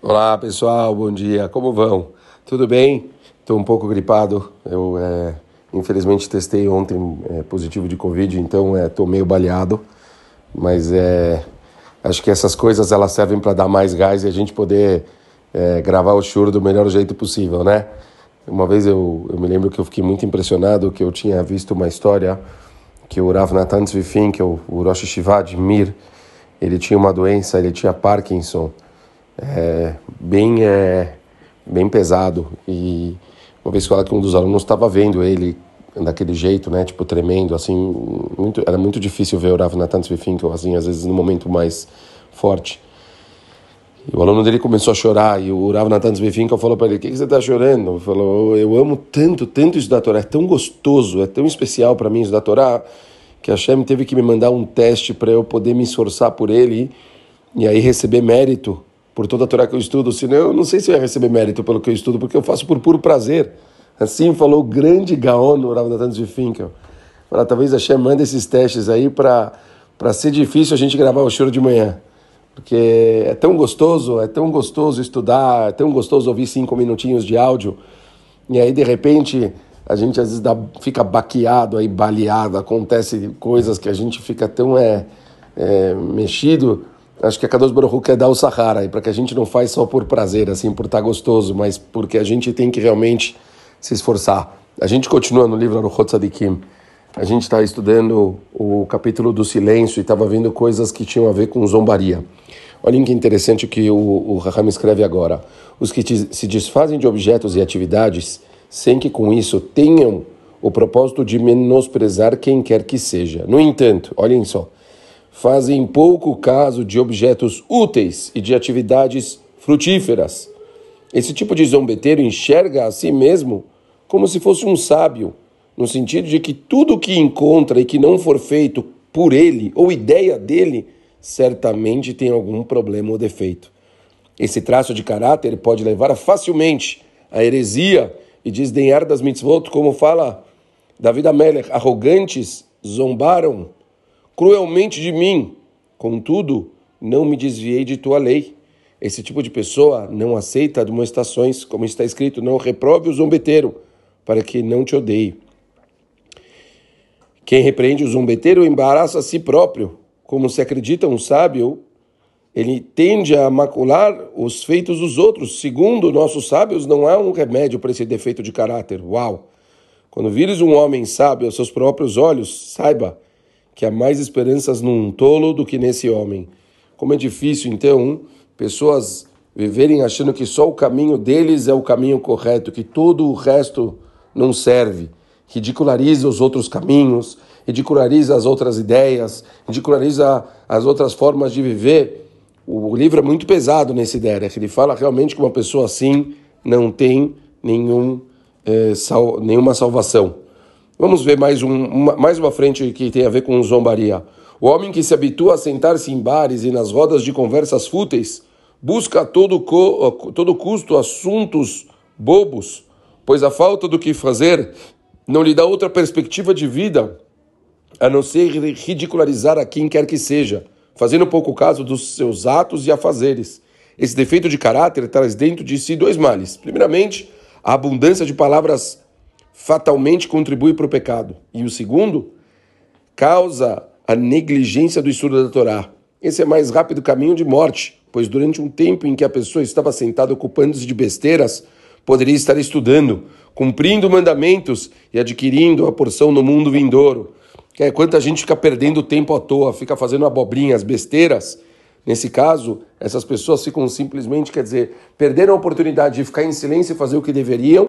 Olá pessoal, bom dia, como vão? Tudo bem? Estou um pouco gripado, eu é, infelizmente testei ontem é, positivo de Covid, então estou é, meio baleado, mas é, acho que essas coisas elas servem para dar mais gás e a gente poder é, gravar o choro do melhor jeito possível, né? Uma vez eu, eu me lembro que eu fiquei muito impressionado que eu tinha visto uma história que o Rav Natan Tzvifin, que é o, Rosh Hashivá de Mir, ele tinha uma doença, ele tinha Parkinson, é, bem, é, bem pesado. E uma vez que um dos alunos estava vendo ele daquele jeito, né, tipo tremendo, assim, muito, era muito difícil ver o Rav Natan Tzvifinkel, assim, às vezes no momento mais forte. E o aluno dele começou a chorar e o Rav Natan Tzvifinkel falou para ele, o que, que você está chorando? Ele falou, eu amo tanto, tanto da Torá, é tão gostoso, é tão especial para mim da Torá, que a Hashem teve que me mandar um teste para eu poder me esforçar por ele e aí receber mérito por toda a Torá que eu estudo, senão eu não sei se eu ia receber mérito pelo que eu estudo, porque eu faço por puro prazer. Assim falou o grande Gaon, o Rav Natan de Finkel. Fala, talvez a Shem manda esses testes aí para ser difícil a gente gravar o choro de manhã. Porque é tão gostoso, é tão gostoso estudar, é tão gostoso ouvir cinco minutinhos de áudio. E aí, de repente, a gente às vezes dá, fica baqueado, aí, baleado, acontece coisas que a gente fica tão é, é mexido Acho que a Kadosh Baruch quer dar o Sahara, para que a gente não faz só por prazer, assim, por estar tá gostoso, mas porque a gente tem que realmente se esforçar. A gente continua no livro Aruchot Tzadikim. A gente está estudando o capítulo do silêncio e estava vendo coisas que tinham a ver com zombaria. Olhem que interessante o que o, o Raham escreve agora. Os que se desfazem de objetos e atividades sem que com isso tenham o propósito de menosprezar quem quer que seja. No entanto, olhem só, fazem pouco caso de objetos úteis e de atividades frutíferas. Esse tipo de zombeteiro enxerga a si mesmo como se fosse um sábio, no sentido de que tudo o que encontra e que não for feito por ele ou ideia dele, certamente tem algum problema ou defeito. Esse traço de caráter pode levar facilmente à heresia e desdenhar das mitzvot, como fala David Amelech, arrogantes zombaram cruelmente de mim. Contudo, não me desviei de tua lei. Esse tipo de pessoa não aceita demonstrações, como está escrito, não reprove o zombeteiro, para que não te odeie. Quem repreende o zombeteiro embaraça a si próprio, como se acredita um sábio, ele tende a macular os feitos dos outros. Segundo nossos sábios, não há um remédio para esse defeito de caráter. Uau! Quando vires um homem sábio aos seus próprios olhos, saiba que há mais esperanças num tolo do que nesse homem. Como é difícil, então, pessoas viverem achando que só o caminho deles é o caminho correto, que todo o resto não serve. Ridiculariza os outros caminhos, ridiculariza as outras ideias, ridiculariza as outras formas de viver. O livro é muito pesado nessa ideia, né? ele fala realmente que uma pessoa assim não tem nenhum, eh, sal, nenhuma salvação. Vamos ver mais, um, uma, mais uma frente que tem a ver com zombaria. O homem que se habitua a sentar-se em bares e nas rodas de conversas fúteis busca a todo, co, todo custo assuntos bobos, pois a falta do que fazer não lhe dá outra perspectiva de vida a não ser ridicularizar a quem quer que seja, fazendo pouco caso dos seus atos e afazeres. Esse defeito de caráter traz dentro de si dois males. Primeiramente, a abundância de palavras fatalmente contribui para o pecado. E o segundo, causa a negligência do estudo da Torá. Esse é mais rápido caminho de morte, pois durante um tempo em que a pessoa estava sentada ocupando-se de besteiras, poderia estar estudando, cumprindo mandamentos e adquirindo a porção no mundo vindouro. É, quanta gente fica perdendo tempo à toa, fica fazendo abobrinhas, besteiras. Nesse caso, essas pessoas ficam simplesmente, quer dizer, perderam a oportunidade de ficar em silêncio e fazer o que deveriam